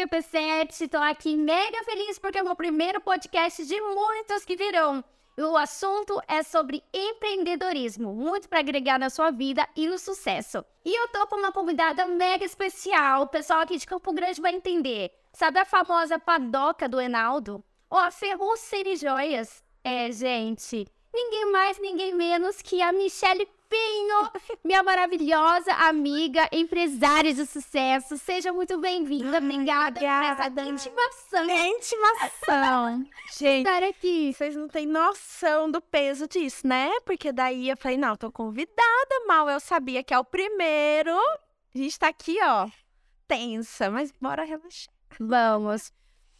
que é P7, estou aqui mega feliz porque é o meu primeiro podcast de muitos que virão. O assunto é sobre empreendedorismo, muito para agregar na sua vida e no sucesso. E eu tô com uma convidada mega especial, o pessoal aqui de Campo Grande vai entender. Sabe a famosa padoca do Enaldo? Ou a Ferrocene Joias? É, gente, ninguém mais, ninguém menos que a Michelle Pinho, minha maravilhosa amiga, empresária de sucesso. Seja muito bem-vinda, obrigada por essa intimação. Intimação. Gente, Estar aqui. vocês não têm noção do peso disso, né? Porque daí eu falei, não, tô convidada, mal eu sabia que é o primeiro. A gente tá aqui, ó, tensa, mas bora relaxar. Vamos.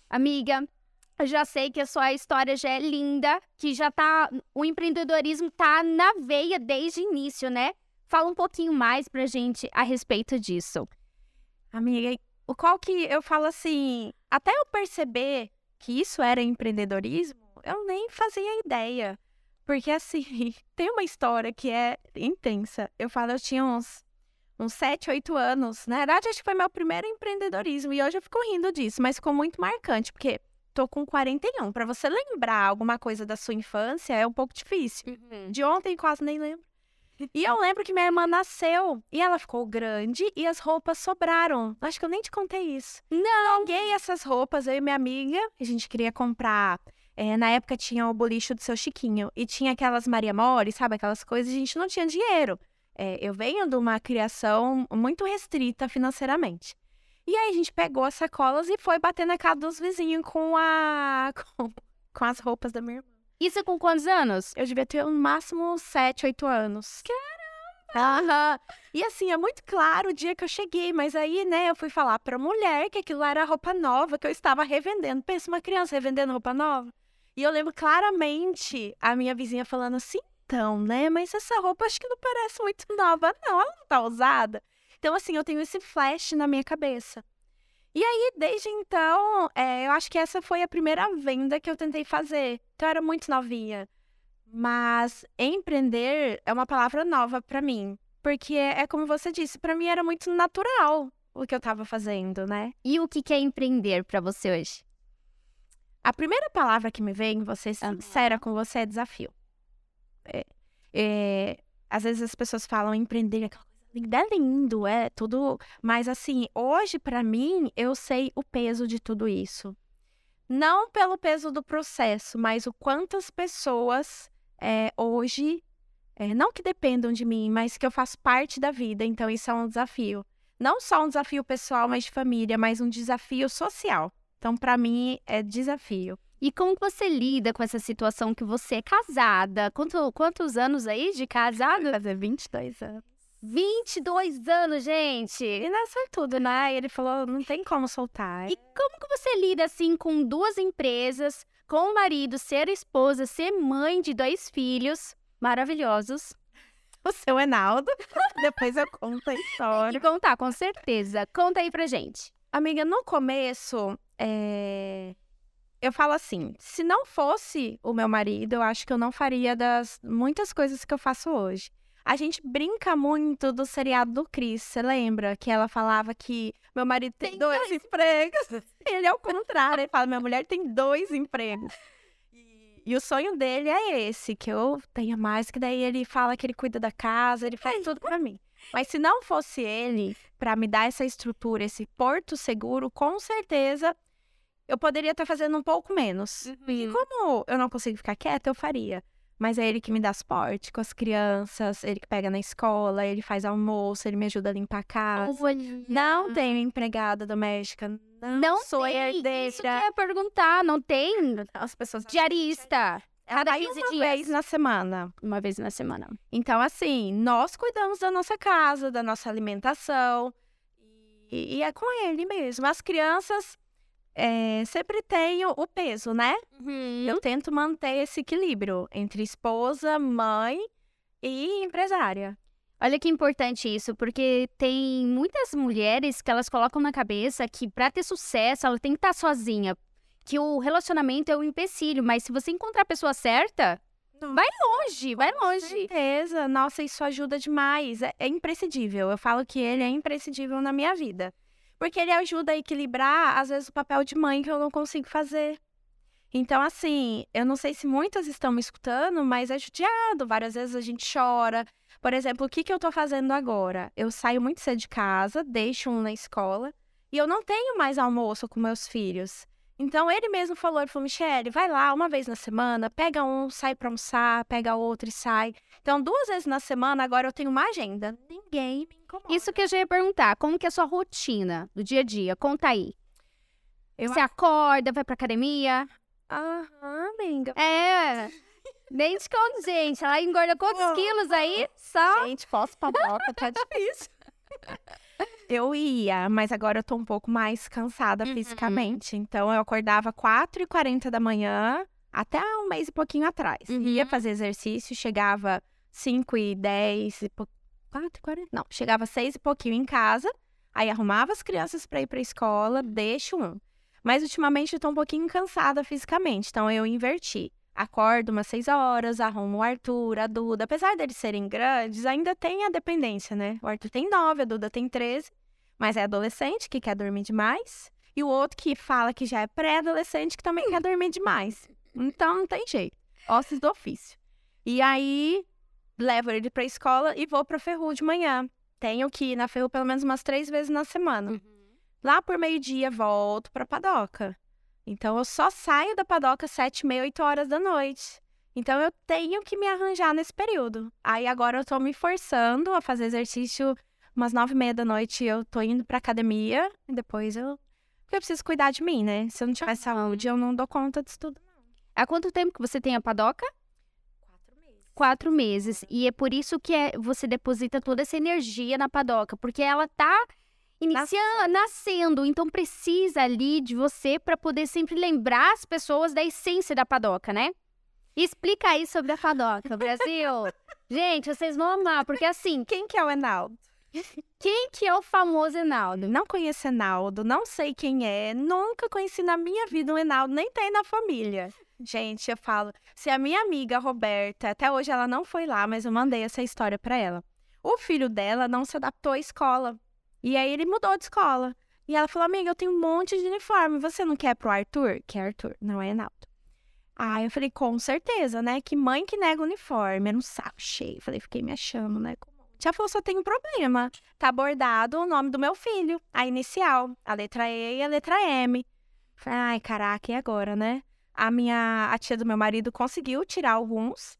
Amiga, já sei que a sua história já é linda, que já tá. O empreendedorismo tá na veia desde o início, né? Fala um pouquinho mais pra gente a respeito disso. Amiga, o qual que eu falo assim, até eu perceber que isso era empreendedorismo, eu nem fazia ideia. Porque assim, tem uma história que é intensa. Eu falo, eu tinha uns, uns 7, 8 anos. Na verdade, acho que foi meu primeiro empreendedorismo. E hoje eu fico rindo disso, mas ficou muito marcante, porque tô com 41. Pra você lembrar alguma coisa da sua infância é um pouco difícil. De ontem quase nem lembro. E eu lembro que minha irmã nasceu e ela ficou grande e as roupas sobraram. Acho que eu nem te contei isso. Não. Peguei essas roupas, eu e minha amiga, a gente queria comprar. é, na época tinha o bolicho do seu Chiquinho e tinha aquelas Maria Mole, sabe? Aquelas coisas, a gente não tinha dinheiro. É, eu venho de uma criação muito restrita financeiramente. E aí a gente pegou as sacolas e foi bater na casa dos vizinhos com a. com, com as roupas da minha irmã. Isso com quantos anos? Eu devia ter no máximo 7, 8 anos. Caramba! E assim, é muito claro o dia que eu cheguei, mas aí, né, eu fui falar pra mulher que aquilo era roupa nova que eu estava revendendo. Pensa, uma criança revendendo roupa nova. E eu lembro claramente a minha vizinha falando assim, então, né, mas essa roupa acho que não parece muito nova, não, ela não tá usada. Então, assim, eu tenho esse flash na minha cabeça. E aí, desde então, é, eu acho que essa foi a primeira venda que eu tentei fazer. Então, eu era muito novinha. Mas empreender é uma palavra nova pra mim. Porque é, é como você disse, pra mim era muito natural o que eu tava fazendo, né? E o que que é empreender pra você hoje? A primeira palavra que me vem, vou ser sincera com você, é desafio. É, é, às vezes as pessoas falam empreender, aquela é lindo, é tudo. Mas assim, hoje pra mim, eu sei o peso de tudo isso. Não pelo peso do processo, mas o quantas pessoas é, hoje, é, não que dependam de mim, mas que eu faço parte da vida. Então isso é um desafio. Não só um desafio pessoal, mas de família, mas um desafio social. Então, pra mim, é desafio. E como você lida com essa situação que você é casada? Quanto, quantos anos aí de casado? Fazer 22 anos. 22 anos, gente! E não é tudo, né? Ele falou, não tem como soltar. E como que você lida assim com duas empresas, com o marido, ser esposa, ser mãe de dois filhos maravilhosos? o seu Enaldo. Depois eu conto a história. contar, com certeza. Conta aí pra gente. Amiga, no começo, é, eu falo assim: se não fosse o meu marido, eu acho que eu não faria das muitas coisas que eu faço hoje. A gente brinca muito do seriado do Chris, você lembra? Que ela falava que meu marido tem, Tem dois, empregos. Ele é o contrário, ele fala: minha mulher tem dois empregos. E, e o sonho dele é esse, que eu tenha mais, que daí ele fala que ele cuida da casa, ele faz tudo pra mim. Mas se não fosse ele, pra me dar essa estrutura, esse porto seguro, com certeza eu poderia estar fazendo um pouco menos. E como eu não consigo ficar quieta, eu faria. Mas é ele que me dá suporte com as crianças, ele que pega na escola, ele faz almoço, ele me ajuda a limpar a casa. Não tenho empregada doméstica, não, Não sou tem. herdeira. Isso que ia perguntar, não tem As pessoas diarista. Cada Aí 15 uma dias. vez na semana. Uma vez na semana. Então, assim, nós cuidamos da nossa casa, da nossa alimentação. E, e é com ele mesmo. As crianças é, sempre têm o- peso, né? Uhum. Eu tento manter esse equilíbrio entre esposa, mãe e empresária. Olha que importante isso, porque tem muitas mulheres que elas colocam na cabeça que pra ter sucesso ela tem que estar sozinha. Que o relacionamento é um empecilho, mas se você encontrar a pessoa certa, vai longe, vai longe. certeza. Nossa, isso ajuda demais. É, é imprescindível. Eu falo que ele é imprescindível na minha vida. Porque ele ajuda a equilibrar, às vezes, o papel de mãe que eu não consigo fazer. Então, assim, eu não sei se muitas estão me escutando, mas é judiado. Várias vezes a gente chora. Por exemplo, o que, que eu tô fazendo agora? Eu saio muito cedo de casa, deixo um na escola, e eu não tenho mais almoço com meus filhos. Então, ele mesmo falou, ele falou, Michele, vai lá uma vez na semana, pega um, sai pra almoçar, pega outro e sai. Então, duas vezes na semana, agora eu tenho uma agenda. Ninguém me incomoda. Isso que eu já ia perguntar, como que é a sua rotina do dia a dia? Conta aí. Eu Você acorda, vai pra academia? Aham, amiga. É. Nem esconde, gente. Ela engorda quantos Não. quilos aí? Só. Gente, pós-padoca tá difícil. Eu ia, mas agora eu tô um pouco mais cansada Uhum. fisicamente. Então eu acordava 4h40 da manhã, até um mês e pouquinho atrás. Uhum. Ia fazer exercício, chegava 5h10 e pou... 4h40? Não, chegava 6 e pouquinho em casa. Aí arrumava as crianças pra ir pra escola, deixo um. Mas ultimamente eu tô um pouquinho cansada fisicamente, então eu inverti. Acordo umas 6 horas, arrumo o Arthur, a Duda. Apesar deles serem grandes, ainda tem a dependência, né? O Arthur tem 9, a Duda tem 13, mas é adolescente que quer dormir demais. E o outro que fala que já é pré-adolescente que também quer dormir demais. Então não tem jeito. Ossos do ofício. E aí, levo ele pra escola e vou pra Ferru de manhã. Tenho que ir na Ferru pelo menos umas três vezes na semana. Lá por meio-dia, volto pra padoca. Então, eu só saio da padoca sete, meia, oito horas da noite. Então, eu tenho que me arranjar nesse período. Aí, agora, eu tô me forçando a fazer exercício umas nove e meia da noite. Eu tô indo pra academia e depois eu... Porque eu preciso cuidar de mim, né? Se eu não tiver saúde, eu não dou conta disso tudo. Há quanto tempo que você tem a padoca? Quatro meses. Quatro meses. E é por isso que é- você deposita toda essa energia na padoca, porque ela tá iniciando, nascendo. Então precisa ali de você para poder sempre lembrar as pessoas da essência da padoca, né? Explica aí sobre a padoca, Brasil. Gente, vocês vão amar, porque assim, Quem que é o Enaldo? quem que é o famoso Enaldo? Não conheço Enaldo, não sei quem é, nunca conheci na minha vida um Enaldo, nem tem na família. Gente, eu falo, se a minha amiga Roberta, até hoje ela não foi lá, mas eu mandei essa história pra ela. O filho dela não se adaptou à escola. E aí ele mudou de escola. E ela falou: Amiga, eu tenho um monte de uniforme. Você não quer pro Arthur? Que é Arthur, não é Enaldo. Ah, eu falei: Com certeza, né? Que mãe que nega uniforme. Era um saco cheio. Falei: Fiquei me achando, né? Já falou: Só tem um problema. Tá bordado o nome do meu filho, a inicial, a letra E e a letra M. Falei: Ai, caraca, e agora, né? A minha a tia do meu marido conseguiu tirar alguns.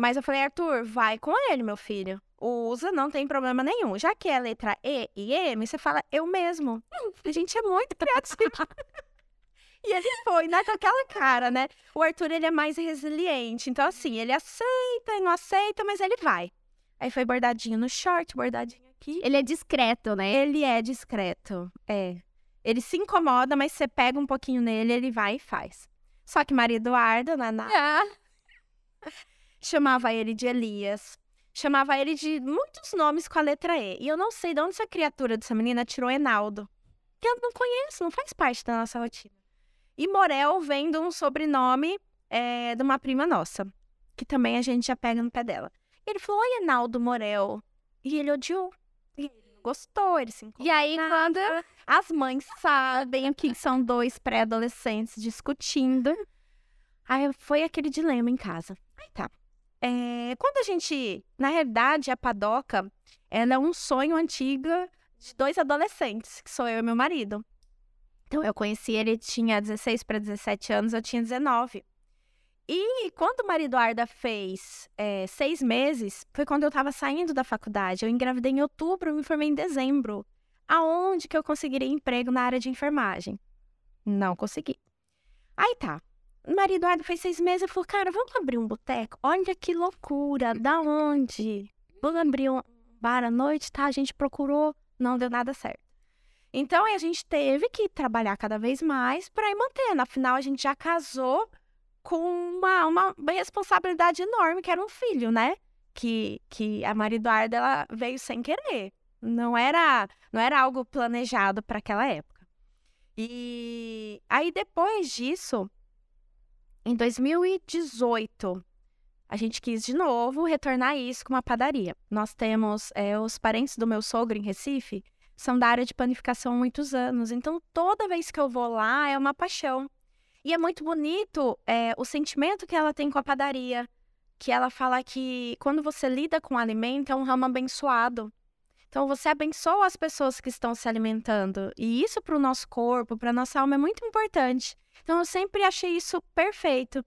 Mas eu falei, Arthur, vai com ele, meu filho. Usa, não tem problema nenhum. Já que é letra E e M, você fala eu mesmo. A gente é muito criativo. e ele foi, né, com aquela cara, né? O Arthur, ele é mais resiliente. Então, assim, ele aceita e não aceita, mas ele vai. Aí foi bordadinho no short, bordadinho aqui. Ele é discreto, né? Ele é discreto, é. Ele se incomoda, mas você pega um pouquinho nele, ele vai e faz. Só que Maria Eduarda, né, na, Ah, chamava ele de Elias, chamava ele de muitos nomes com a letra E. E eu não sei de onde essa criatura dessa menina tirou Enaldo. Que eu não conheço, não faz parte da nossa rotina. E Morel vem de um sobrenome é, de uma prima nossa, que também a gente já pega no pé dela. Ele falou, oi, Enaldo Morel. E ele odiou. E ele gostou, ele se E aí, quando. as mães sabem que são dois pré-adolescentes discutindo. Aí foi aquele dilema em casa. Aí tá. É, quando a gente. Na realidade, a padoca ela é um sonho antigo de dois adolescentes, que sou eu e meu marido. Então eu conheci ele, tinha 16 para 17 anos, eu tinha 19. E quando o marido Arda fez é, seis meses, foi quando eu estava saindo da faculdade. Eu engravidei em outubro, me formei em dezembro aonde que eu conseguiria emprego na área de enfermagem. Não consegui. Aí tá. Marido fez seis meses e falou, cara, vamos abrir um boteco? Olha que loucura, da onde? Vamos abrir um bar à noite, tá? A gente procurou, não deu nada certo. Então, a gente teve que trabalhar cada vez mais para ir mantendo. Afinal, a gente já casou com uma, uma responsabilidade enorme, que era um filho, né? Que, que a Maria Eduarda, ela veio sem querer. Não era, não era algo planejado para aquela época. E aí depois disso, em 2018, a gente quis de novo retornar isso com uma padaria. Nós temos é, os parentes do meu sogro em Recife, são da área de panificação há muitos anos. Então, toda vez que eu vou lá, é uma paixão. E é muito bonito é, o sentimento que ela tem com a padaria. Que ela fala que quando você lida com o alimento, é um ramo abençoado. Então, você abençoa as pessoas que estão se alimentando. E isso para o nosso corpo, para nossa alma, é muito importante. Então, eu sempre achei isso perfeito.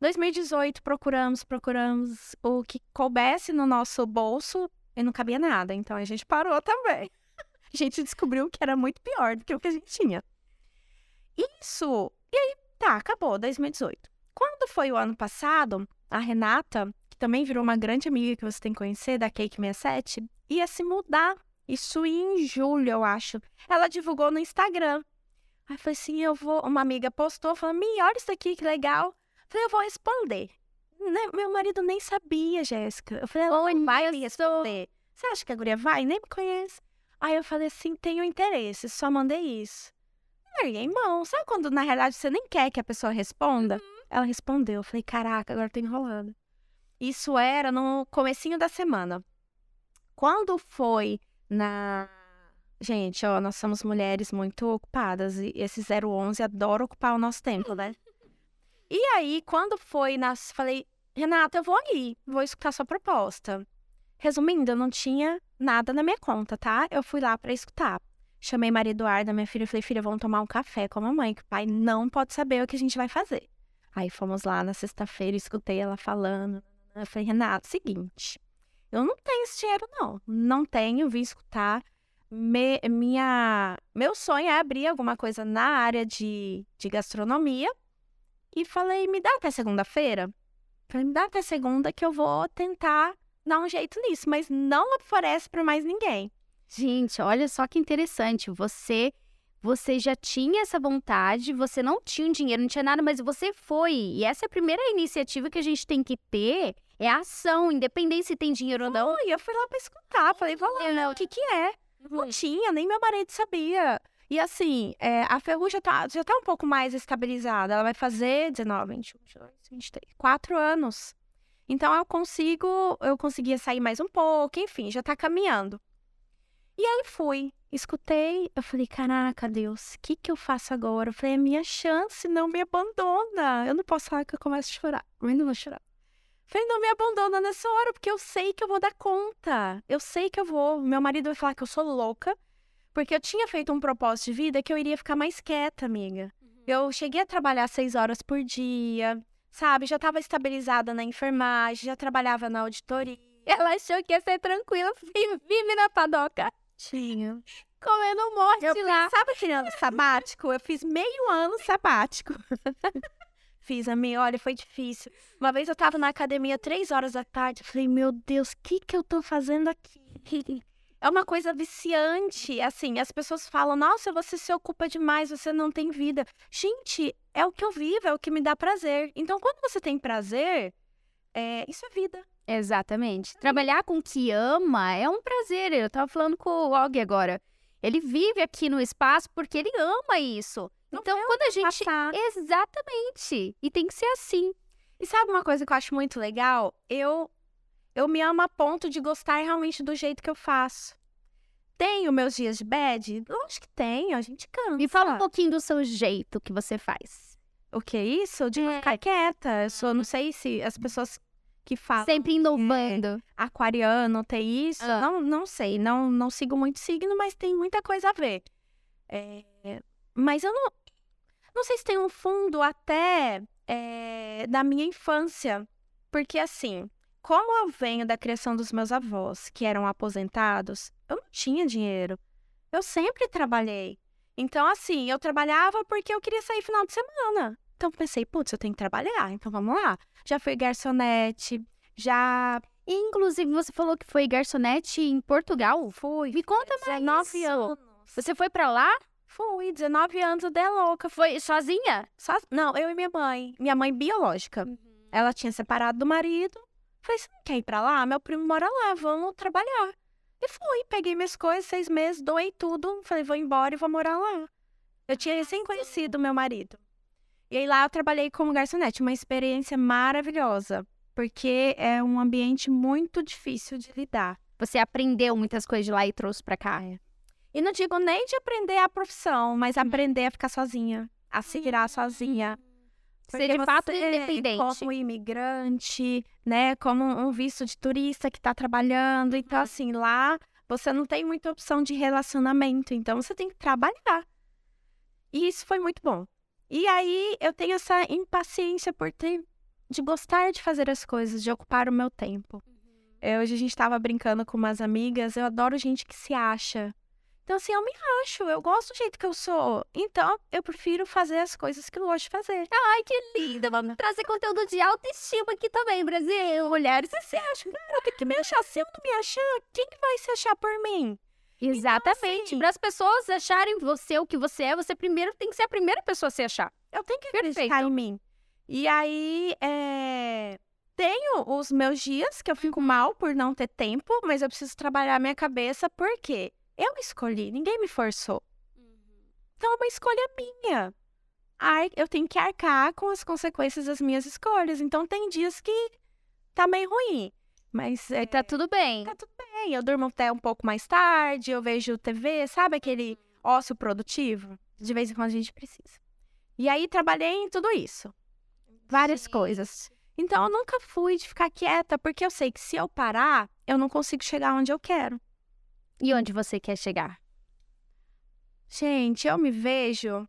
2018, procuramos, procuramos o que coubesse no nosso bolso e não cabia nada. Então, a gente parou também. A gente descobriu que era muito pior do que o que a gente tinha. Isso. E aí, tá, acabou, 2018. Quando foi o ano passado, a Renata, que também virou uma grande amiga que você tem que conhecer, da Cake 67, ia se mudar. Isso em julho, eu acho. Ela divulgou no Instagram. Aí eu falei assim: eu vou. Uma amiga postou, falou: me olha isso aqui, que legal. Eu falei: eu vou responder. Né, meu marido nem sabia, Jéssica. Eu falei: ela não vai me responder. Você acha que a guria vai? Nem me conhece. Aí eu falei assim: tenho interesse, só mandei isso. Larguei mão. Sabe quando na realidade você nem quer que a pessoa responda? Uhum. Ela respondeu. Eu falei: caraca, agora tô enrolando. Isso era no comecinho da semana. Quando foi na. Gente, ó, nós somos mulheres muito ocupadas e esse 011 adora ocupar o nosso tempo, né? E aí, quando foi nas. Falei, Renata, eu vou ali, vou escutar sua proposta. Resumindo, eu não tinha nada na minha conta, tá? Eu fui lá para escutar. Chamei Maria Eduarda, minha filha, e falei, filha, vamos tomar um café com a mamãe, que o pai não pode saber o que a gente vai fazer. Aí fomos lá na sexta-feira, escutei ela falando. Eu falei, Renata, seguinte, eu não tenho esse dinheiro, não. Não tenho, vim escutar. Me, minha, meu sonho é abrir alguma coisa na área de, de gastronomia. E falei, me dá até segunda-feira? Falei, me dá até segunda que eu vou tentar dar um jeito nisso, mas não oferece para mais ninguém. Gente, olha só que interessante. Você você já tinha essa vontade, você não tinha dinheiro, não tinha nada, mas você foi. E essa é a primeira iniciativa que a gente tem que ter é a ação, independente se tem dinheiro ou não. E eu fui lá pra escutar, falei, vou lá, o que que é? Não uhum. tinha, nem meu marido sabia. E assim, é, a ferrugem tá, já tá um pouco mais estabilizada. Ela vai fazer 19, 21, 22, 23, 4 anos. Então eu consigo, eu conseguia sair mais um pouco, enfim, já tá caminhando. E aí fui, escutei, eu falei, caraca, Deus, o que que eu faço agora? Eu falei, é minha chance, não me abandona. Eu não posso falar que eu começo a chorar, mas não vou chorar. Falei, não me abandona nessa hora, porque eu sei que eu vou dar conta. Eu sei que eu vou. Meu marido vai falar que eu sou louca, porque eu tinha feito um propósito de vida que eu iria ficar mais quieta, amiga. Uhum. Eu cheguei a trabalhar seis horas por dia, sabe? Já estava estabilizada na enfermagem, já trabalhava na auditoria. Ela achou que ia ser tranquila, vive na padoca. Tinha. Comendo morte eu lá. Sabe tirando sabático? Eu fiz meio ano sabático. fiz, amiga. Olha, foi difícil. Uma vez eu tava na academia três horas da tarde. Falei, meu Deus, o que que eu tô fazendo aqui? É uma coisa viciante. Assim, as pessoas falam, nossa, você se ocupa demais, você não tem vida. Gente, é o que eu vivo, é o que me dá prazer. Então, quando você tem prazer, é, isso é vida. Exatamente. Trabalhar com o que ama é um prazer. Eu tava falando com o Og agora. Ele vive aqui no espaço porque ele ama isso. Não então, quando a gente. Passar. Exatamente. E tem que ser assim. E sabe uma coisa que eu acho muito legal? Eu eu me amo a ponto de gostar realmente do jeito que eu faço. Tenho meus dias de bad? Lógico que tenho, a gente cansa. Me fala um pouquinho do seu jeito que você faz. O que é isso? De é. ficar quieta. Eu sou, não sei se as pessoas que falam. Sempre inovando. É, aquariano tem isso. Ah. Não, não sei, não, não sigo muito signo, mas tem muita coisa a ver. É, mas eu não, não sei se tem um fundo até é, da minha infância. Porque, assim, como eu venho da criação dos meus avós, que eram aposentados, eu não tinha dinheiro. Eu sempre trabalhei. Então, assim, eu trabalhava porque eu queria sair final de semana. Então, pensei, putz, eu tenho que trabalhar, então vamos lá. Já fui garçonete, já. Inclusive, você falou que foi garçonete em Portugal? Fui. Me conta mais. 19 anos. Você foi para lá? Fui, 19 anos, eu dei louca. Foi sozinha? So... Não, eu e minha mãe. Minha mãe biológica. Uhum. Ela tinha separado do marido. Falei, você não quer ir pra lá? Meu primo mora lá, vamos trabalhar. E fui, peguei minhas coisas, seis meses, doei tudo. Falei, vou embora e vou morar lá. Eu tinha recém conhecido meu marido. E aí lá eu trabalhei como garçonete, uma experiência maravilhosa, porque é um ambiente muito difícil de lidar. Você aprendeu muitas coisas de lá e trouxe para cá? É. E não digo nem de aprender a profissão, mas aprender a ficar sozinha, a se virar sozinha. Ser de Porque fato você, independente. Como imigrante, né? Como um visto de turista que está trabalhando. Então, Uhum. assim, lá você não tem muita opção de relacionamento. Então, você tem que trabalhar. E isso foi muito bom. E aí, eu tenho essa impaciência por ter... De gostar de fazer as coisas, de ocupar o meu tempo. É, hoje a gente estava brincando com umas amigas. Eu adoro gente que se acha. Então, assim, eu me acho. Eu gosto do jeito que eu sou. Então, eu prefiro fazer as coisas que eu gosto de fazer. Ai, que linda, vamos trazer conteúdo de autoestima aqui também, Brasil. Mulheres, Você acha, cara, eu tenho que me achar. Se eu não me achar, quem que vai se achar por mim? Exatamente. assim- Para as pessoas acharem você o que você é, você primeiro tem que ser a primeira pessoa a se achar. Eu tenho que Perfeito. acreditar em mim. E aí, é... tenho os meus dias que eu fico mal por não ter tempo, mas eu preciso trabalhar a minha cabeça porque eu escolhi, ninguém me forçou. Então é uma escolha minha. Eu tenho que arcar com as consequências das minhas escolhas. Então tem dias que tá meio ruim. Mas é, tá tudo bem. tá tudo bem. Eu durmo até um pouco mais tarde, eu vejo TV, sabe aquele ócio produtivo? De vez em quando a gente precisa. E aí trabalhei em tudo isso. Várias coisas. Então eu nunca fui de ficar quieta, porque eu sei que se eu parar, eu não consigo chegar onde eu quero. E onde você quer chegar? Gente, eu me vejo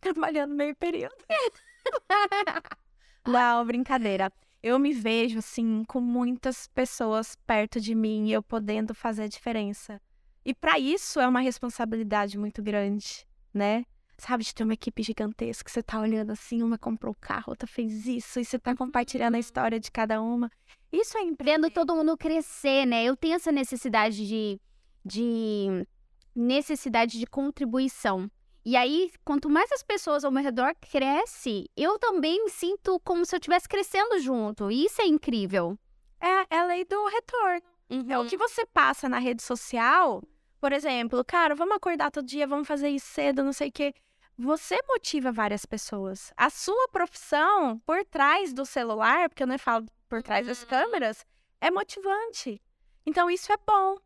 trabalhando meio período. Não, brincadeira. Eu me vejo, assim, com muitas pessoas perto de mim e eu podendo fazer a diferença. E para isso é uma responsabilidade muito grande, né? Sabe, de ter uma equipe gigantesca, você tá olhando assim, uma comprou o carro, outra fez isso, e você tá compartilhando a história de cada uma. Isso é empreender. Vendo todo mundo crescer, né? Eu tenho essa necessidade de, de necessidade de contribuição. E aí, quanto mais as pessoas ao meu redor crescem, eu também me sinto como se eu estivesse crescendo junto. E isso é incrível. É, é a lei do retorno. É o que você passa na rede social, por exemplo, cara, vamos acordar todo dia, vamos fazer isso cedo, não sei o quê. Você motiva várias pessoas. A sua profissão por trás do celular, porque eu não falo por trás das Uhum. câmeras, é motivante. Então isso é bom.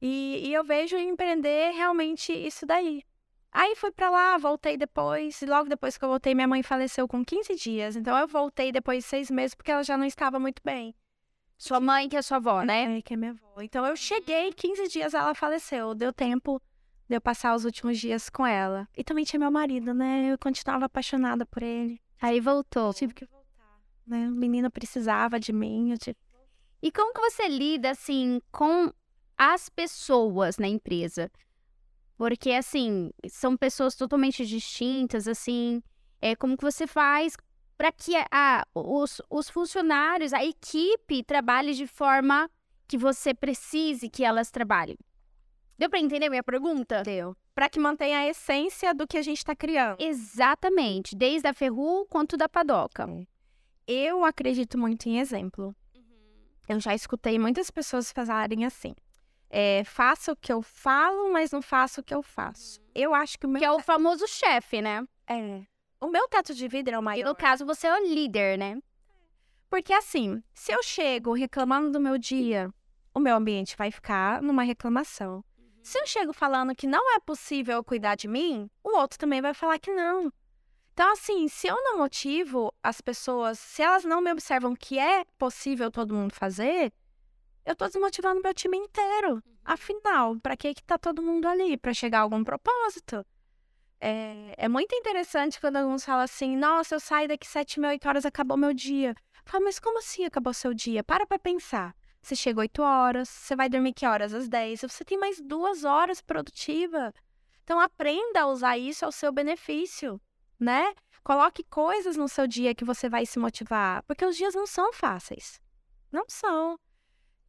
E, e eu vejo em empreender realmente isso daí. Aí fui pra lá, voltei depois, e logo depois que eu voltei, minha mãe faleceu com 15 dias. Então eu voltei depois de seis meses, porque ela já não estava muito bem. Sua mãe, que é sua avó, né? É, que é minha avó. Então eu cheguei, 15 dias ela faleceu. Deu tempo de eu passar os últimos dias com ela. E também tinha meu marido, né? Eu continuava apaixonada por ele. Aí voltou. Tive que voltar. Né? O menino precisava de mim. Eu tive... E como que você lida, assim, com as pessoas na empresa? Porque, assim, são pessoas totalmente distintas, assim. É, como que você faz para que a, os, os funcionários, a equipe, trabalhe de forma que você precise que elas trabalhem? Deu para entender minha pergunta? Deu. Pra que mantenha a essência do que a gente tá criando. Exatamente. Desde a Ferru quanto da Padoca. Eu acredito muito em exemplo. Eu já escutei muitas pessoas falarem assim. É, faço o que eu falo, mas não faço o que eu faço. Eu acho que o meu... Que é o famoso chefe, né? É. O meu teto de vidro é o E maior. no caso, você é o líder, né? Porque assim, se eu chego reclamando do meu dia, o meu ambiente vai ficar numa reclamação. Se eu chego falando que não é possível cuidar de mim, o outro também vai falar que não. Então, assim, se eu não motivo as pessoas, se elas não me observam que é possível todo mundo fazer, eu tô desmotivando meu time inteiro. Afinal, para que que tá todo mundo ali? Para chegar a algum propósito? É, é muito interessante quando alguns falam assim, nossa, eu saio daqui sete, mil, oito horas, acabou meu dia. Fala, mas como assim acabou seu dia? Para pra pensar. Você chega 8 horas, você vai dormir que horas? Às 10. Você tem mais duas horas produtiva. Então aprenda a usar isso ao seu benefício, né? Coloque coisas no seu dia que você vai se motivar. Porque os dias não são fáceis. Não são.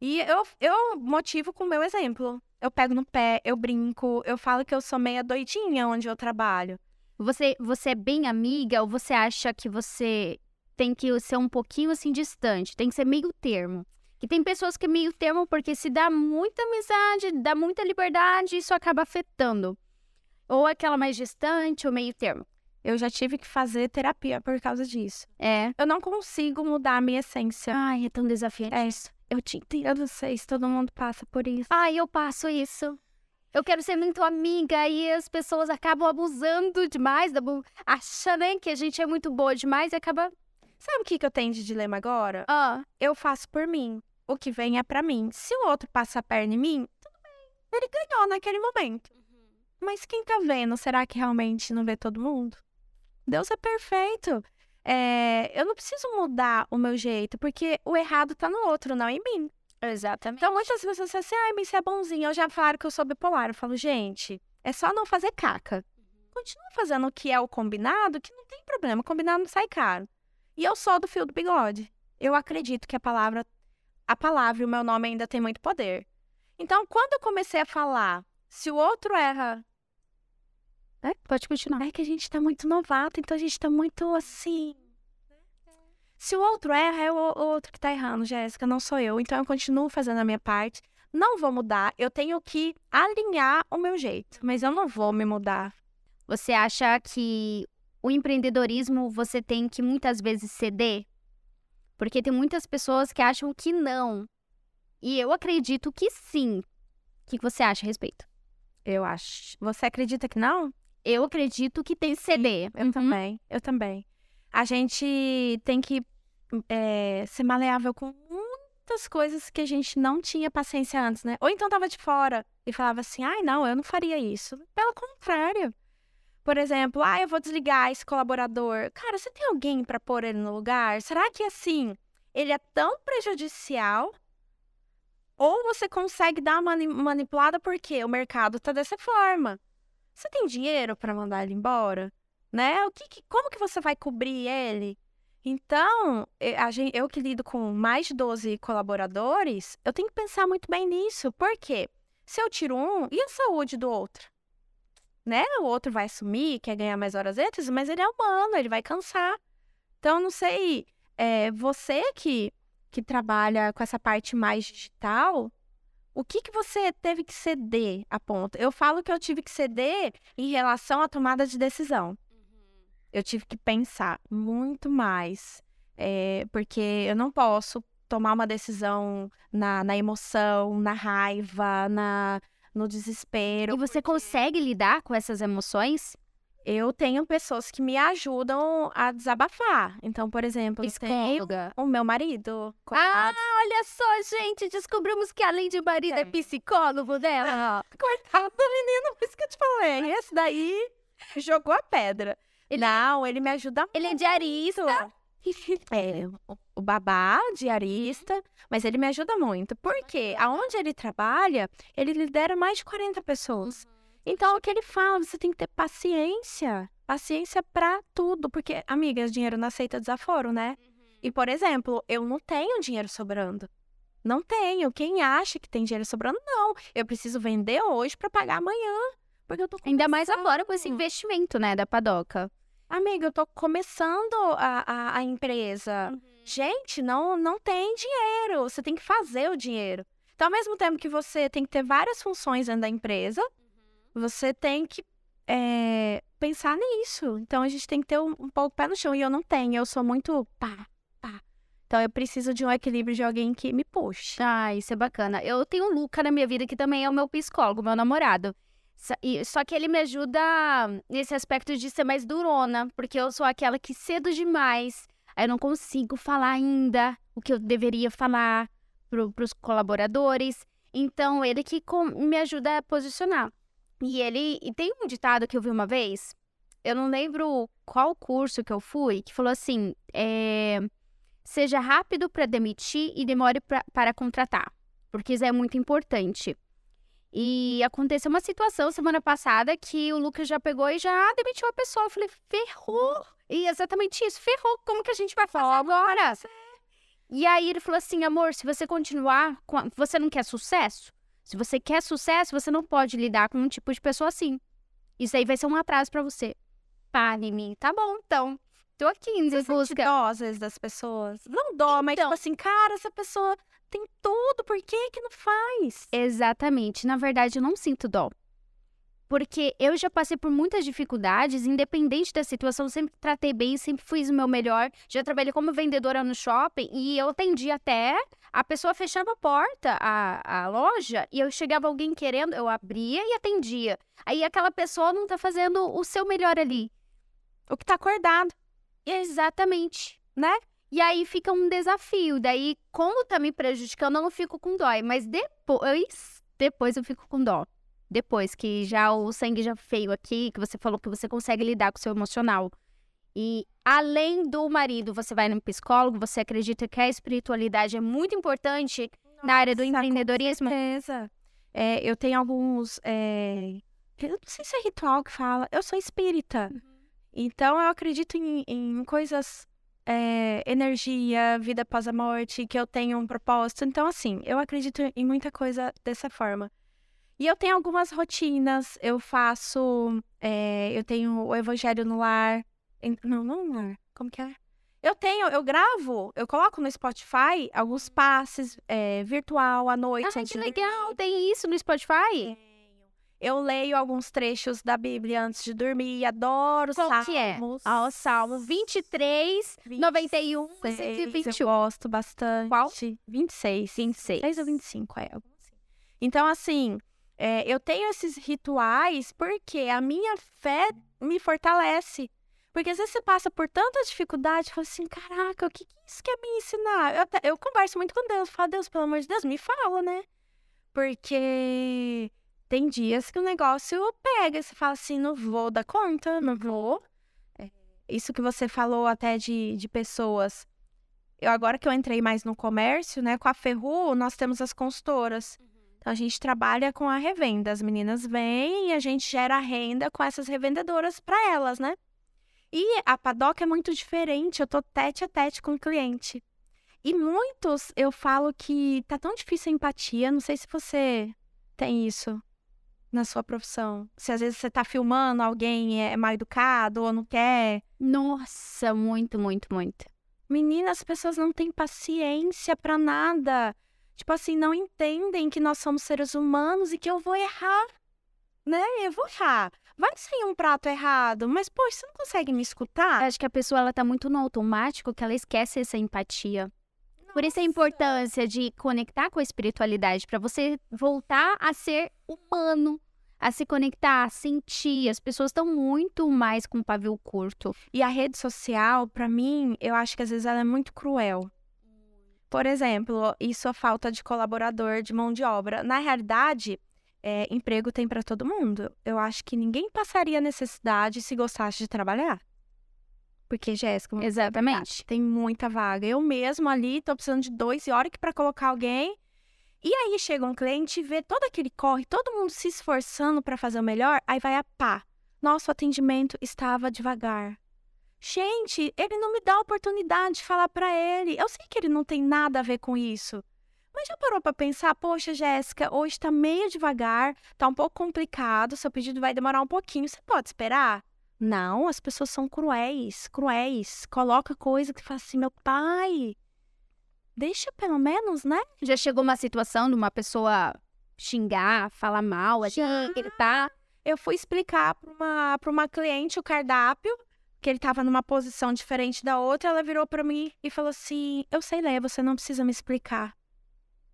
E eu, eu motivo com o meu exemplo. Eu pego no pé, eu brinco, eu falo que eu sou meia doidinha onde eu trabalho. Você, você é bem amiga ou você acha que você tem que ser um pouquinho assim distante? Tem que ser meio termo. Que tem pessoas que é meio termo porque se dá muita amizade, dá muita liberdade, isso acaba afetando. Ou aquela mais distante ou meio termo. Eu já tive que fazer terapia por causa disso. É. Eu não consigo mudar a minha essência. Ai, é tão desafiante. É isso. Eu te entendo, sei se todo mundo passa por isso. Ai, eu passo isso. Eu quero ser muito amiga e as pessoas acabam abusando demais, achando né, que a gente é muito boa demais e acaba. Sabe o que, que eu tenho de dilema agora? Ah, Eu faço por mim. O que vem é pra mim. Se o outro passa a perna em mim, tudo bem. Ele ganhou naquele momento. Mas quem tá vendo, será que realmente não vê todo mundo? Deus é perfeito. É, eu não preciso mudar o meu jeito, porque o errado tá no outro, não em mim. exatamente. Então, muitas pessoas falam assim, ai, mas você é bonzinho. Eu já falaram que eu sou bipolar. Eu falo, gente, é só não fazer caca. Continua fazendo o que é o combinado, que não tem problema. O combinado não sai caro. E eu sou do fio do bigode. Eu acredito que a palavra, a palavra e o meu nome ainda tem muito poder. Então, quando eu comecei a falar, se o outro erra, É, pode continuar. é que a gente tá muito novato, então a gente tá muito assim. Se o outro erra, é o outro que tá errando, Jéssica, não sou eu. Então eu continuo fazendo a minha parte. Não vou mudar, eu tenho que alinhar o meu jeito, mas eu não vou me mudar. Você acha que o empreendedorismo você tem que muitas vezes ceder? Porque tem muitas pessoas que acham que não. E eu acredito que sim. O que você acha a respeito? Eu acho. Você acredita que não? Eu acredito que tem ceder. Eu também, eu também. A gente tem que é, ser maleável com muitas coisas que a gente não tinha paciência antes, né? Ou então tava de fora e falava assim, ai, não, eu não faria isso. Pelo contrário. Por exemplo, ah, eu vou desligar esse colaborador. Cara, você tem alguém para pôr ele no lugar? Será que assim, ele é tão prejudicial? Ou você consegue dar uma mani- manipulada porque o mercado tá dessa forma? Você tem dinheiro para mandar ele embora? Né? O que, que- como que você vai cobrir ele? Então, e- a gen- eu que lido com mais de 12 colaboradores, eu tenho que pensar muito bem nisso. Por quê? Se eu tiro um, e a saúde do outro? Né? O outro vai assumir, quer ganhar mais horas extras, mas ele é humano, ele vai cansar. Então, não sei, é, você que, que trabalha com essa parte mais digital, o que, que você teve que ceder a ponto? Eu falo que eu tive que ceder em relação à tomada de decisão. Eu tive que pensar muito mais, é, porque eu não posso tomar uma decisão na, na emoção, na raiva, na, no desespero. E você consegue lidar com essas emoções? Eu tenho pessoas que me ajudam a desabafar. Então, por exemplo, Psicóloga. o meu marido. Ah, coitado. olha só, gente, descobrimos que além de marido é Tem. psicólogo dela. Coitado do menino, por isso que eu te falei. Esse daí jogou a pedra. Ele- Não, ele me ajuda muito. Ele é diarista. É, o- babá, diarista, mas ele me ajuda muito. Porque aonde ele trabalha, ele lidera mais de 40 pessoas. Então, o que ele fala, você tem que ter paciência. Paciência pra tudo. Porque, amigas, dinheiro não aceita desaforo, né? E, por exemplo, eu não tenho dinheiro sobrando. Não tenho. Quem acha que tem dinheiro sobrando, não. Eu preciso vender hoje pra pagar amanhã. Porque eu tô Ainda mais começando. agora com esse investimento, né, da Padoca. Amiga, eu tô começando a, a, a empresa. Gente, não, não tem dinheiro. Você tem que fazer o dinheiro. Então, ao mesmo tempo que você tem que ter várias funções dentro da empresa, você tem que é, pensar nisso. Então, a gente tem que ter um, um pouco pé no chão. E eu não tenho. Eu sou muito pá, pá. Então, eu preciso de um equilíbrio de alguém que me puxe. Ah, isso é bacana. Eu tenho o Luca na minha vida, que também é o meu psicólogo, meu namorado. Só que ele me ajuda nesse aspecto de ser mais durona, porque eu sou aquela que cedo demais. Aí eu não consigo falar ainda o que eu deveria falar pro, pros colaboradores. Então, ele que com- me ajuda a posicionar. E ele. E tem um ditado que eu vi uma vez, eu não lembro qual curso que eu fui, que falou assim: é, seja rápido para demitir e demore pra, para contratar, porque isso é muito importante. E aconteceu uma situação semana passada que o Lucas já pegou e já demitiu a pessoa. Eu falei, ferrou! E exatamente isso, ferrou. Como que a gente vai fazer agora? E aí ele falou assim, amor, se você continuar, você não quer sucesso? Se você quer sucesso, você não pode lidar com um tipo de pessoa assim. Isso aí vai ser um atraso pra você. Pá, em mim. Tá bom, então. Tô aqui em busca. dó, às vezes, das pessoas. Não dó, mas Então. tipo assim, cara, essa pessoa tem tudo, por que que não faz? Exatamente. Na verdade, eu não sinto dó. Porque eu já passei por muitas dificuldades, independente da situação, sempre tratei bem, sempre fiz o meu melhor. Já trabalhei como vendedora no shopping e eu atendi até a pessoa fechava a porta, a, a loja, e eu chegava alguém querendo, eu abria e atendia. Aí aquela pessoa não tá fazendo o seu melhor ali. O que tá acordado, Exatamente. né? E aí fica um desafio. Daí, como tá me prejudicando, eu não fico com dó. Mas depois, depois eu fico com dó. Depois que já o sangue já feio aqui, que você falou que você consegue lidar com o seu emocional. E além do marido, você vai no psicólogo, você acredita que a espiritualidade é muito importante na área do Nossa, com empreendedorismo? certeza. É, eu tenho alguns. é, Eu não sei se é ritual que fala. Eu sou espírita. Então eu acredito em, em coisas. é, energia, vida após a morte, que eu tenho um propósito. Então, assim, eu acredito em muita coisa dessa forma. E eu tenho algumas rotinas. Eu faço. é, eu tenho o evangelho no lar. Não, não no lar. Como que é? Eu tenho, eu gravo, eu coloco no Spotify alguns passes é, virtual à noite. Ah, que legal! Tem isso no Spotify? Eu leio alguns trechos da Bíblia antes de dormir, adoro Qual que é? salmos. Ó, o Salmo 23, 91, 26, Eu 121. gosto bastante. Qual? 26. 26. 26 ou 25, é. assim. Então, assim, é, eu tenho esses rituais porque a minha fé me fortalece. Porque às vezes você passa por tanta dificuldade fala assim, caraca, o que, que isso quer me ensinar? Eu, até- eu converso muito com Deus, falo, Deus, pelo amor de Deus, me fala, né? Porque tem dias que o negócio pega, você fala assim, não vou dar conta, não vou. É, isso que você falou até de, de pessoas. Eu agora que eu entrei mais no comércio, né, com a Ferru, nós temos as consultoras. Então a gente trabalha com a revenda. As meninas vêm e a gente gera renda com essas revendedoras para elas, né? E a padoca é muito diferente, eu tô tete a tete com o cliente. E muitos eu falo que tá tão difícil a empatia, não sei se você tem isso na sua profissão. Se às vezes você tá filmando, alguém é mal educado ou não quer. Nossa, muito, muito, muito. Menina, as pessoas não têm paciência pra nada. Tipo assim, não entendem que nós somos seres humanos e que eu vou errar. Né? Eu vou errar. Vai sair um prato errado, mas, poxa, você não consegue me escutar? Acho que a pessoa ela tá muito no automático que ela esquece essa empatia. Por isso a Nossa. importância de conectar com a espiritualidade, para você voltar a ser humano, a se conectar, a sentir. As pessoas estão muito mais com pavio curto. E a rede social, pra mim, eu acho que às vezes ela é muito cruel. Por exemplo, isso a falta de colaborador, de mão de obra. Na realidade, é, emprego tem pra todo mundo. Eu acho que ninguém passaria necessidade se gostasse de trabalhar. Porque, Jéssica, verdade, Exatamente. tem muita vaga. Eu mesmo ali tô precisando de dois e hora que pra colocar alguém. E aí chega um cliente e vê todo aquele corre, todo mundo se esforçando pra fazer o melhor, aí vai a pá. Nosso atendimento estava devagar. Gente, ele não me dá a oportunidade de falar pra ele. Eu sei que ele não tem nada a ver com isso. Mas já parou pra pensar, poxa, Jéssica, hoje tá meio devagar, tá um pouco complicado, seu pedido vai demorar um pouquinho, você pode esperar? Não, as pessoas são cruéis, cruéis. Coloca coisa que fala assim, meu pai, deixa pelo menos, né? Já chegou uma situação de uma pessoa xingar, falar mal, assim, Já. gritar. Eu fui explicar pra uma, pra uma cliente o cardápio, que ele tava numa posição diferente da outra, ela virou pra mim e falou assim, eu sei ler, você não precisa me explicar.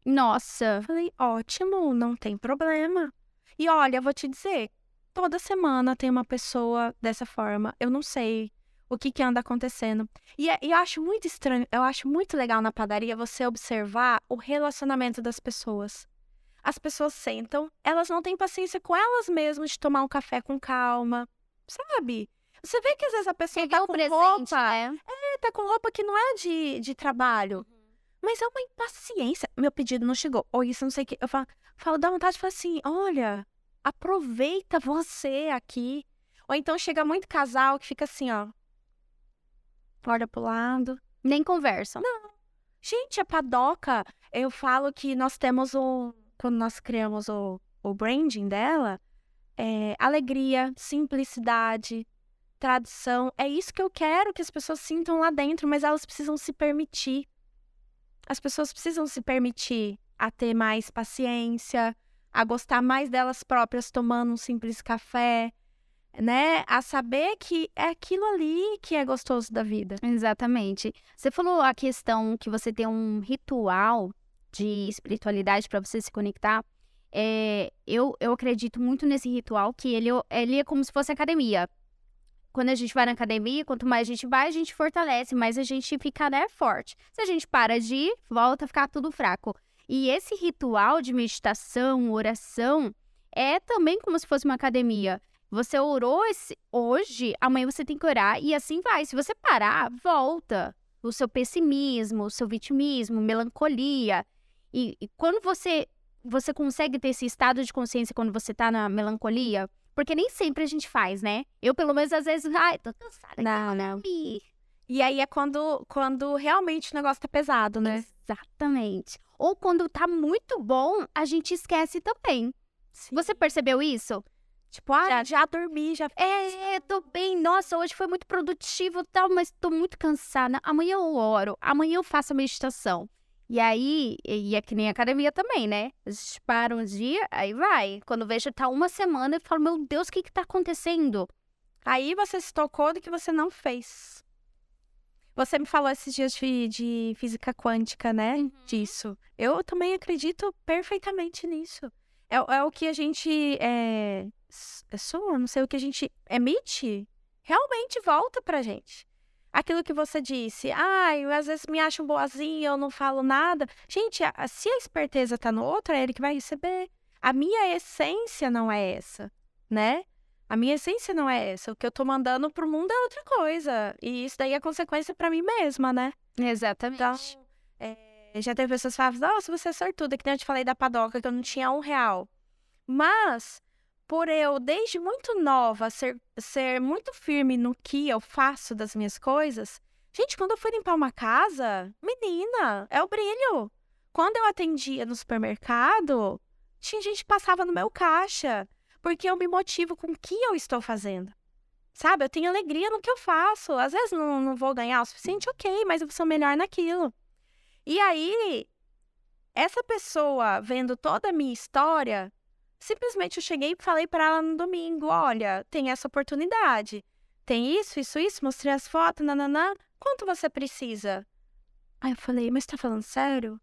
Nossa, Eu falei, ótimo, não tem problema. E olha, eu vou te dizer, toda semana tem uma pessoa dessa forma. Eu não sei o que, que anda acontecendo. E, é- e eu acho muito estranho, eu acho muito legal na padaria você observar o relacionamento das pessoas. As pessoas sentam, elas não têm paciência com elas mesmas de tomar um café com calma, sabe? Você vê que às vezes a pessoa pegar tá com presente, roupa, né? é, tá com roupa que não é de, de trabalho. Mas é uma impaciência. Meu pedido não chegou. Ou isso, não sei o que. Eu falo, falo dá vontade de falar assim: olha, aproveita você aqui. Ou então chega muito casal que fica assim, ó. Olha pro lado. Nem conversam. Gente, a padoca, eu falo que nós temos o. Quando nós criamos o, o branding dela, é alegria, simplicidade, tradição. É isso que eu quero que as pessoas sintam lá dentro, mas elas precisam se permitir. As pessoas precisam se permitir a ter mais paciência, a gostar mais delas próprias tomando um simples café, né? A saber que é aquilo ali que é gostoso da vida. Exatamente. Você falou a questão que você tem um ritual de espiritualidade para você se conectar. É, eu, eu acredito muito nesse ritual que ele, ele é como se fosse academia. Quando a gente vai na academia, quanto mais a gente vai, a gente fortalece, mais a gente fica né, forte. Se a gente para de ir, volta a ficar tudo fraco. E esse ritual de meditação, oração, é também como se fosse uma academia. Você orou esse, hoje, amanhã você tem que orar e assim vai. Se você parar, volta. O seu pessimismo, o seu vitimismo, melancolia. E, e quando você você consegue ter esse estado de consciência quando você tá na melancolia, porque nem sempre a gente faz, né? Eu, pelo menos, às vezes, ai, tô cansada. Não, não. E aí é quando, quando realmente o negócio tá pesado, né? Exatamente. Ou quando tá muito bom, a gente esquece também. Sim. Você percebeu isso? Tipo, ah, já, já dormi, já. É, tô bem. Nossa, hoje foi muito produtivo e tal, mas tô muito cansada. Amanhã eu oro, amanhã eu faço a meditação. E aí, e é que nem academia também, né? A gente para um dia, aí vai. Quando vejo tá uma semana, eu falo, meu Deus, o que que tá acontecendo? Aí você se tocou do que você não fez. Você me falou esses dias de, de física quântica, né? Uhum. Disso. Eu também acredito perfeitamente nisso. É, é o que a gente é, é sua, não sei o que a gente emite, realmente volta pra gente. Aquilo que você disse, ai, às vezes me acham boazinha, eu não falo nada. Gente, a, se a esperteza tá no outro, é ele que vai receber. A minha essência não é essa, né? A minha essência não é essa. O que eu tô mandando pro mundo é outra coisa. E isso daí é consequência para mim mesma, né? Exatamente. Então, é, já teve pessoas que falavam, nossa, você é sortuda, que nem eu te falei da padoca, que eu não tinha um real. Mas por eu, desde muito nova, ser, ser muito firme no que eu faço das minhas coisas. Gente, quando eu fui limpar uma casa, menina, é o brilho. Quando eu atendia no supermercado, tinha gente que passava no meu caixa, porque eu me motivo com o que eu estou fazendo. Sabe, eu tenho alegria no que eu faço. Às vezes não, não vou ganhar o suficiente, ok, mas eu sou melhor naquilo. E aí, essa pessoa vendo toda a minha história, Simplesmente eu cheguei e falei para ela no domingo: olha, tem essa oportunidade. Tem isso, isso, isso, mostrei as fotos, nananã. Quanto você precisa? Aí eu falei, mas tá falando sério?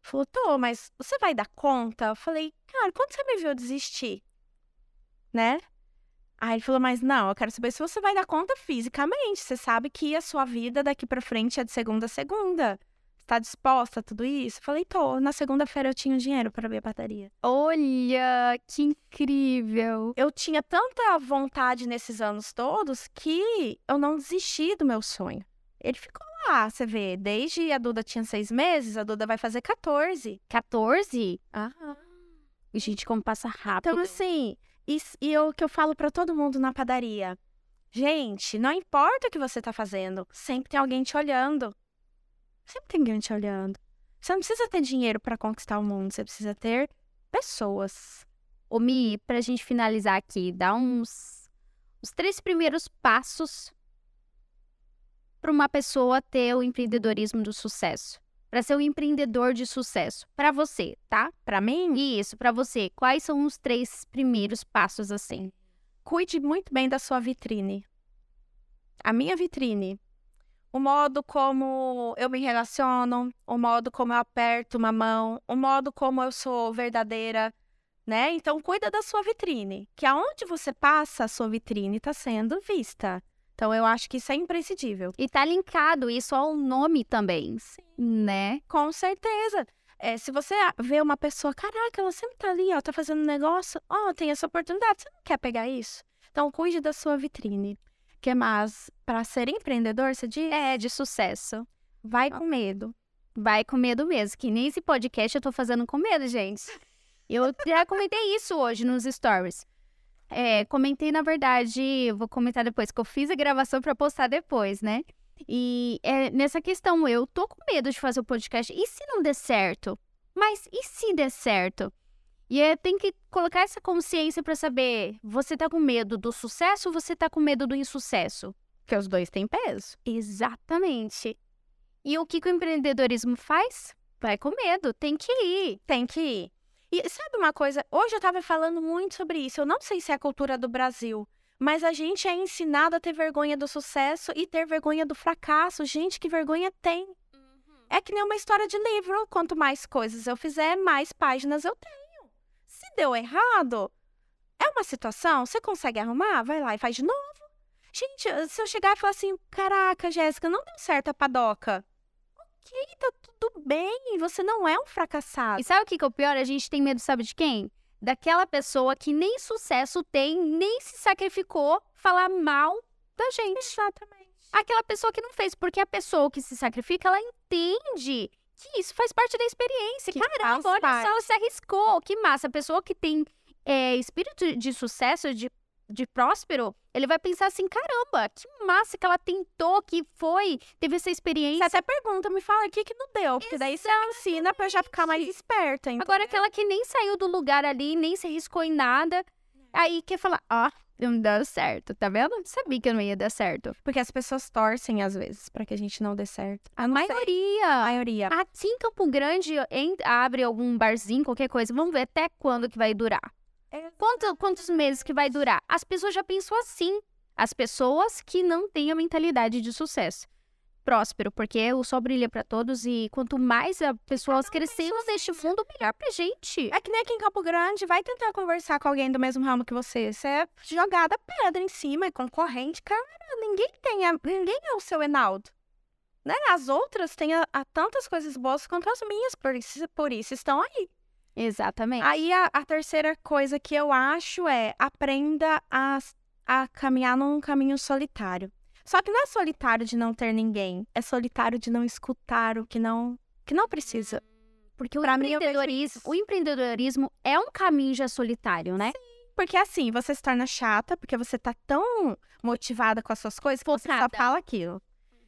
Falou, tô, mas você vai dar conta? Eu falei, cara, quando você me viu desistir? Né? Aí ele falou, mas não, eu quero saber se você vai dar conta fisicamente. Você sabe que a sua vida daqui para frente é de segunda a segunda tá disposta a tudo isso? falei, tô. Na segunda-feira eu tinha dinheiro para abrir a padaria. Olha, que incrível. Eu tinha tanta vontade nesses anos todos que eu não desisti do meu sonho. Ele ficou lá, você vê. Desde a Duda tinha seis meses, a Duda vai fazer 14. 14? Aham. Gente, como passa rápido. Então, assim, e, e o que eu falo para todo mundo na padaria. Gente, não importa o que você tá fazendo, sempre tem alguém te olhando. Sempre tem alguém te olhando. Você não precisa ter dinheiro para conquistar o mundo, você precisa ter pessoas. Ô Mi, pra gente finalizar aqui, dá uns os três primeiros passos para uma pessoa ter o empreendedorismo do sucesso. Para ser um empreendedor de sucesso. Para você, tá? Para mim? Isso, para você. Quais são os três primeiros passos assim? Cuide muito bem da sua vitrine. A minha vitrine o modo como eu me relaciono, o modo como eu aperto uma mão, o modo como eu sou verdadeira, né? Então, cuida da sua vitrine, que aonde você passa, a sua vitrine está sendo vista. Então, eu acho que isso é imprescindível. E tá linkado isso ao nome também, Sim. né? Com certeza. É, se você vê uma pessoa, caraca, ela sempre tá ali, ó, tá fazendo um negócio, ó, tem essa oportunidade, você não quer pegar isso? Então, cuide da sua vitrine que mais? Para ser empreendedor, você diz? É, de sucesso. Vai com medo. Vai com medo mesmo. Que nem esse podcast eu tô fazendo com medo, gente. Eu já comentei isso hoje nos stories. É, comentei, na verdade, vou comentar depois, que eu fiz a gravação para postar depois, né? E é, nessa questão, eu tô com medo de fazer o podcast. E se não der certo? Mas e se der certo? E é, tem que colocar essa consciência para saber, você tá com medo do sucesso ou você tá com medo do insucesso? Porque os dois têm peso. Exatamente. E o que, que o empreendedorismo faz? Vai com medo, tem que ir. Tem que ir. E sabe uma coisa? Hoje eu tava falando muito sobre isso. Eu não sei se é a cultura do Brasil, mas a gente é ensinado a ter vergonha do sucesso e ter vergonha do fracasso. Gente, que vergonha tem? É que nem uma história de livro. Quanto mais coisas eu fizer, mais páginas eu tenho. Se deu errado, é uma situação, você consegue arrumar? Vai lá e faz de novo. Gente, se eu chegar e falar assim, caraca, Jéssica, não deu certo a padoca. Ok, tá tudo bem, você não é um fracassado. E sabe o que, que é o pior? A gente tem medo, sabe de quem? Daquela pessoa que nem sucesso tem, nem se sacrificou falar mal da gente. Exatamente. Aquela pessoa que não fez, porque a pessoa que se sacrifica, ela entende que isso faz parte da experiência. Que Caramba, olha só, parte. ela se arriscou. Que massa. A pessoa que tem é, espírito de sucesso, de, de próspero, ele vai pensar assim: caramba, que massa que ela tentou, que foi, teve essa Você experiência. até pergunta, me fala o que que não deu, porque daí você ensina pra eu já ficar mais esperta. entendeu? Agora, aquela que nem saiu do lugar ali, nem se arriscou em nada, aí quer falar: ó, não deu certo, tá vendo? Sabia que não ia dar certo. Porque as pessoas torcem às vezes pra que a gente não dê certo. A A maioria. maioria. Aqui em Campo Grande abre algum barzinho, qualquer coisa. Vamos ver até quando que vai durar. Quanto- quantos meses que vai durar? As pessoas já pensam assim. As pessoas que não têm a mentalidade de sucesso. Próspero, porque o sol brilha pra todos e quanto mais a pessoas crescendo neste mundo, melhor pra gente. É que nem aqui em Campo Grande, vai tentar conversar com alguém do mesmo ramo que você. Você é jogada pedra em cima, é concorrente. Cara, ninguém tem, a- ninguém é o seu Enaldo. Né? As outras têm a, a tantas coisas boas quanto as minhas, por isso, por isso estão aí. Exatamente. Aí a, a terceira coisa que eu acho é aprenda a, a caminhar num caminho solitário. Só que não é solitário de não ter ninguém, é solitário de não escutar o que não, que não precisa. Porque o pra empreendedorismo, o empreendedorismo é um caminho já solitário, né? Porque assim, você se torna chata, porque você tá tão motivada com as suas coisas que você só fala aquilo.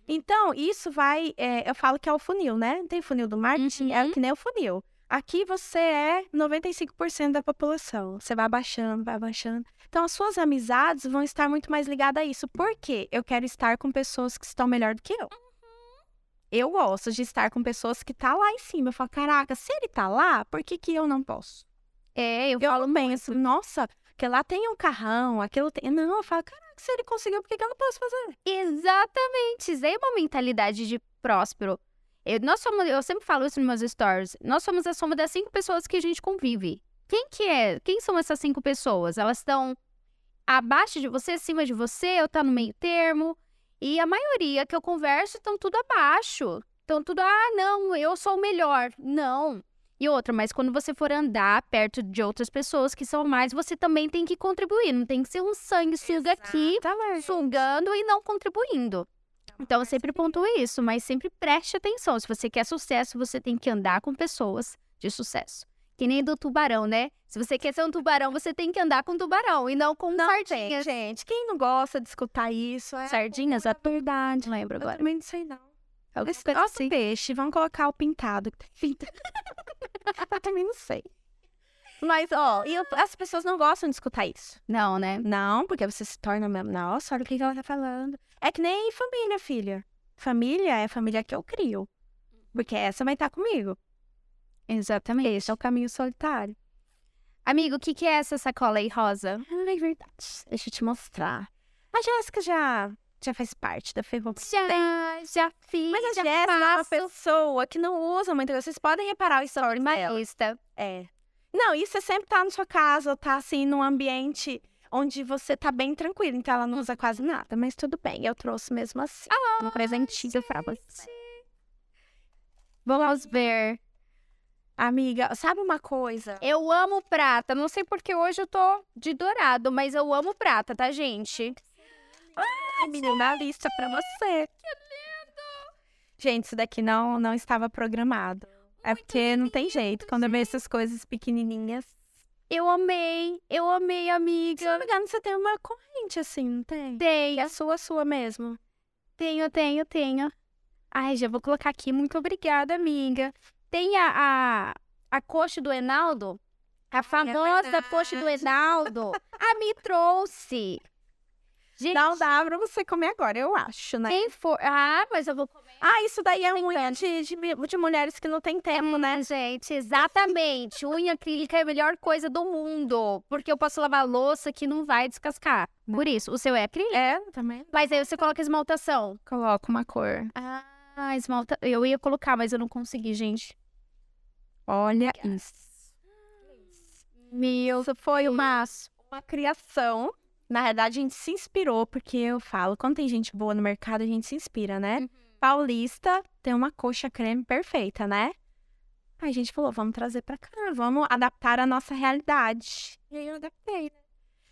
Então, isso vai. é, eu falo que é o funil, né? Tem funil do marketing, é Uhum. que nem o funil. Aqui você é 95% da população. Você vai abaixando, vai abaixando. Então, as suas amizades vão estar muito mais ligadas a isso. Por quê? Eu quero estar com pessoas que estão melhor do que eu. Eu gosto de estar com pessoas que tá lá em cima. Eu falo, caraca, se ele tá lá, por que, que eu não posso? É, eu Eu falo penso, nossa, que lá tem um carrão, aquilo tem. Não, eu falo, caraca, se ele conseguiu, por que, que eu não posso fazer? Exatamente. Isso é uma mentalidade de próspero. Eu, nós somos, eu sempre falo isso nos meus stories. Nós somos a soma das cinco pessoas que a gente convive. Quem que é? Quem são essas cinco pessoas? Elas estão abaixo de você, acima de você, ou tá no meio termo? E a maioria que eu converso estão tudo abaixo. Estão tudo, ah, não, eu sou o melhor. Não. E outra, mas quando você for andar perto de outras pessoas que são mais, você também tem que contribuir. Não tem que ser um sanguessuga aqui sugando e não contribuindo. Então, eu sempre pontuo isso, mas sempre preste atenção. Se você quer sucesso, você tem que andar com pessoas de sucesso. Que nem do tubarão, né? Se você quer ser um tubarão, você tem que andar com tubarão e não com Não sardinhas. gente. Quem não gosta de escutar isso é. Sardinhas, a verdade, lembro Eu agora. também não sei, não. Alguma Esse assim. peixe, vamos colocar o pintado. pintado. eu também não sei. Mas, ó, e eu- as pessoas não gostam de escutar isso. Não, né? Não, porque você se torna mesmo. Nossa, olha o que ela tá falando. É que nem família, filha. Família é a família que eu crio. Porque essa vai estar comigo. Exatamente. Esse é o caminho solitário. Amigo, o que, que é essa sacola aí rosa? Ah, é verdade. Deixa eu te mostrar. A Jéssica já, já faz parte da Ferro. Já, já fiz, Mas a Jéssica é uma pessoa que não usa muita coisa. Vocês podem reparar o story dela. Minimalista. É. Não, isso é sempre tá na sua casa, ou tá assim, num ambiente onde você tá bem tranquilo. Então ela não usa quase nada, mas tudo bem. Eu trouxe mesmo assim. um presentinho pra você. Vamos ver. Amiga, sabe uma coisa? Eu amo prata. Não sei porque hoje eu tô de dourado, mas eu amo prata, tá, gente? Ai, menina, lista pra você. Que lindo! Gente, isso daqui não, não estava programado. É porque não tem jeito. Quando eu vejo essas coisas pequenininhas. Eu amei. Eu amei, Se não amiga. me engano, você tem uma corrente assim, não tem? Tenho, É sua, sua mesmo. tenho, tenho, tenho. Ai, já vou colocar aqui. Muito obrigada, amiga. Tem a, a, a coxa do Enaldo. A famosa coxa do Enaldo. A me trouxe. Gente, Não dá pra você comer agora, eu acho, né? quem for. Ah, mas eu vou comer. Ah, isso daí é unha de, de, de mulheres que não tem tempo, né? Gente, exatamente. Unha acrílica é a melhor coisa do mundo. Porque eu posso lavar louça que não vai descascar. Por isso, o seu é acrílico? É, também. Mas aí você coloca esmaltação. Coloca uma cor. Ah, esmalta. Eu ia colocar, mas eu não consegui, gente. Olha isso. Meu, Isso foi uma, uma criação. Na verdade, a gente se inspirou, porque eu falo, quando tem gente boa no mercado, a gente se inspira, né? Paulista tem uma coxa creme perfeita, né? Aí a gente falou, vamos trazer pra cá, vamos adaptar a nossa realidade. E aí eu adaptei?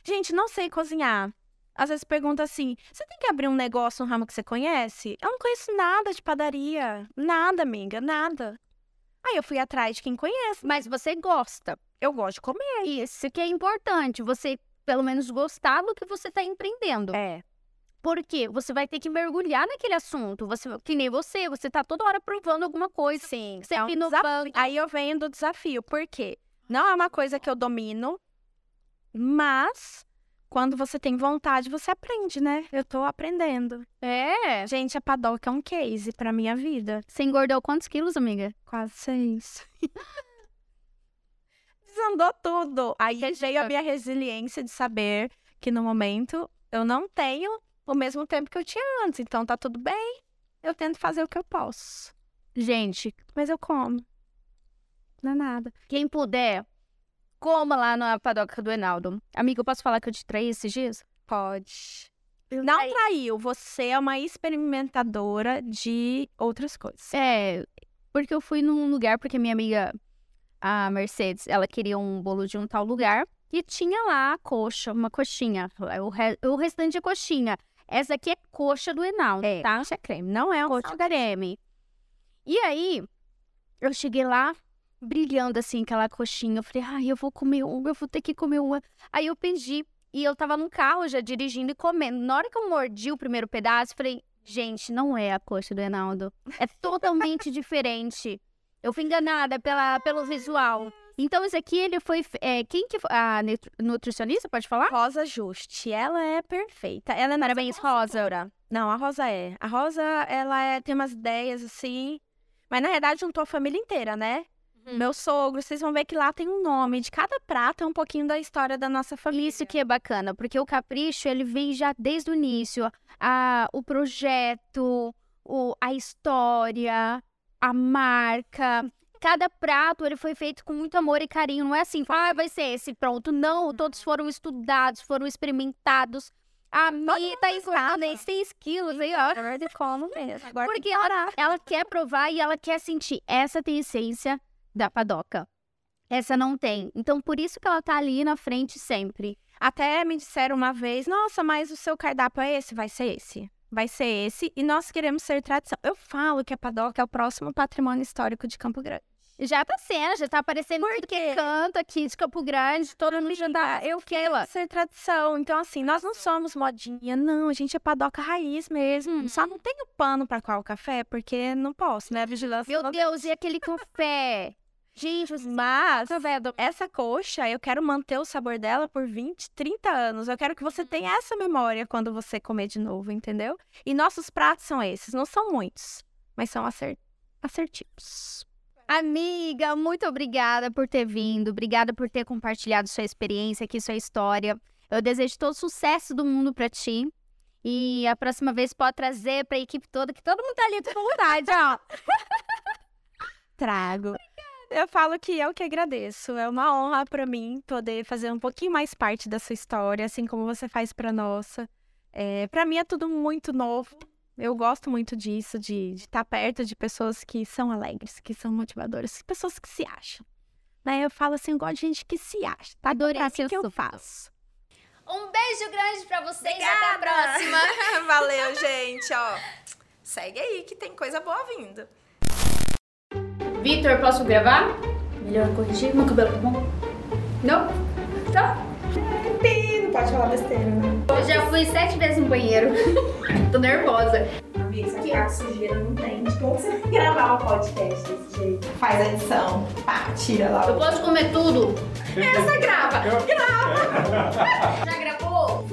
Gente, não sei cozinhar. Às vezes pergunta assim: você tem que abrir um negócio no ramo que você conhece? Eu não conheço nada de padaria. Nada, amiga, nada. Aí eu fui atrás de quem conhece. Mas você gosta. Eu gosto de comer. Isso que é importante. Você, pelo menos, gostar do que você está empreendendo. É. Porque você vai ter que mergulhar naquele assunto. Você, que nem você, você tá toda hora provando alguma coisa. Sim, Sempre é um inovando. Aí eu venho do desafio, por quê? Não é uma coisa que eu domino, mas quando você tem vontade, você aprende, né? Eu tô aprendendo. É. Gente, a padoca é um case pra minha vida. Você engordou quantos quilos, amiga? Quase seis. Desandou tudo. Aí veio a minha resiliência de saber que no momento eu não tenho o mesmo tempo que eu tinha antes. Então tá tudo bem. Eu tento fazer o que eu posso. Gente, Mas eu como. Não é nada. quem puder, coma lá na padoca do Enaldo. Amiga, eu posso falar que eu te traí esses dias? Pode. Não traiu. Você é uma experimentadora de outras coisas. É, porque eu fui num lugar, porque minha amiga, a Mercedes, ela queria um bolo de um tal lugar e tinha lá a coxa, uma coxinha. O, re- o restante é coxinha. Essa aqui é coxa do Enaldo, É, tá? coxa creme. Não é um Coxa creme. E aí, eu cheguei lá, brilhando assim, aquela coxinha. Eu falei, ai, eu vou comer uma, eu vou ter que comer uma. Aí eu pedi, e eu tava no carro já dirigindo e comendo. Na hora que eu mordi o primeiro pedaço, eu falei, gente, não é a coxa do Enaldo. É totalmente diferente. Eu fui enganada pela, pelo visual. Então, esse aqui, ele foi. é, quem que foi? A nutri- nutricionista, pode falar? Rosa Juste. Ela é perfeita. Ela é Parabéns, Rosa. consultora. Não, a Rosa é. A Rosa, ela é- tem umas ideias assim. Mas na verdade juntou a família inteira, né? Uhum. Meu sogro, vocês vão ver que lá tem um nome. De cada prato é um pouquinho da história da nossa família. Isso que é bacana, porque o capricho ele vem já desde o início. A, o projeto, o, a história, a marca. Cada prato ele foi feito com muito amor e carinho. Não é assim, ah, vai ser esse, pronto. Não, todos foram estudados, foram experimentados. A Mi tá engordando aí 6 quilos aí, ó. Agora de como mesmo. Porque ela, ela quer provar e ela quer sentir. Essa tem essência da padoca. Essa não tem. Então, por isso que ela tá ali na frente sempre. Até me disseram uma vez, nossa, mas o seu cardápio é esse? Vai ser esse. Vai ser esse. E nós queremos ser tradição. Eu falo que a padoca é o próximo patrimônio histórico de Campo Grande. Já tá sendo, já tá aparecendo tudo que canto aqui de Campo Grande, todo mundo já tá. Eu quero. Ser tradição. Então, assim, nós não somos modinha, não. A gente é padoca raiz mesmo. Uhum. Só não tenho pano pra qual café, porque não posso, né? Vigilância. Meu Deus, e aquele café? Gente, Mas café do... essa coxa, eu quero manter o sabor dela por 20, 30 anos. Eu quero que você tenha essa memória quando você comer de novo, entendeu? E nossos pratos são esses. Não são muitos, mas são acer- assertivos. Amiga, muito obrigada por ter vindo. Obrigada por ter compartilhado sua experiência aqui, sua história. Eu desejo todo o sucesso do mundo pra ti. E a próxima vez pode trazer pra equipe toda, que todo mundo tá ali com vontade, ó. Trago. Eu falo que eu que agradeço. É uma honra pra mim poder fazer um pouquinho mais parte da sua história, assim como você faz pra nossa. É, para mim é tudo muito novo. Eu gosto muito disso, de estar perto de pessoas que são alegres, que são motivadoras, pessoas que se acham. Né? Eu falo assim, eu gosto de gente que se acha. Tá? Adorei Pra mim seu que eu faço. Um beijo grande pra vocês. Até a próxima. Valeu, gente, ó. Segue aí que tem coisa boa vindo. Vitor, posso gravar? Melhor corrigir. Meu cabelo tá bom? Não? Tá. Não pode falar besteira, né? Eu já fui sete vezes no banheiro. Tô nervosa. Amiga, se ficar sujeira não tem. Como você vai gravar um podcast desse jeito? Faz a edição. Pá, tira lá. Eu posso comer tudo? Essa grava. Já gravou?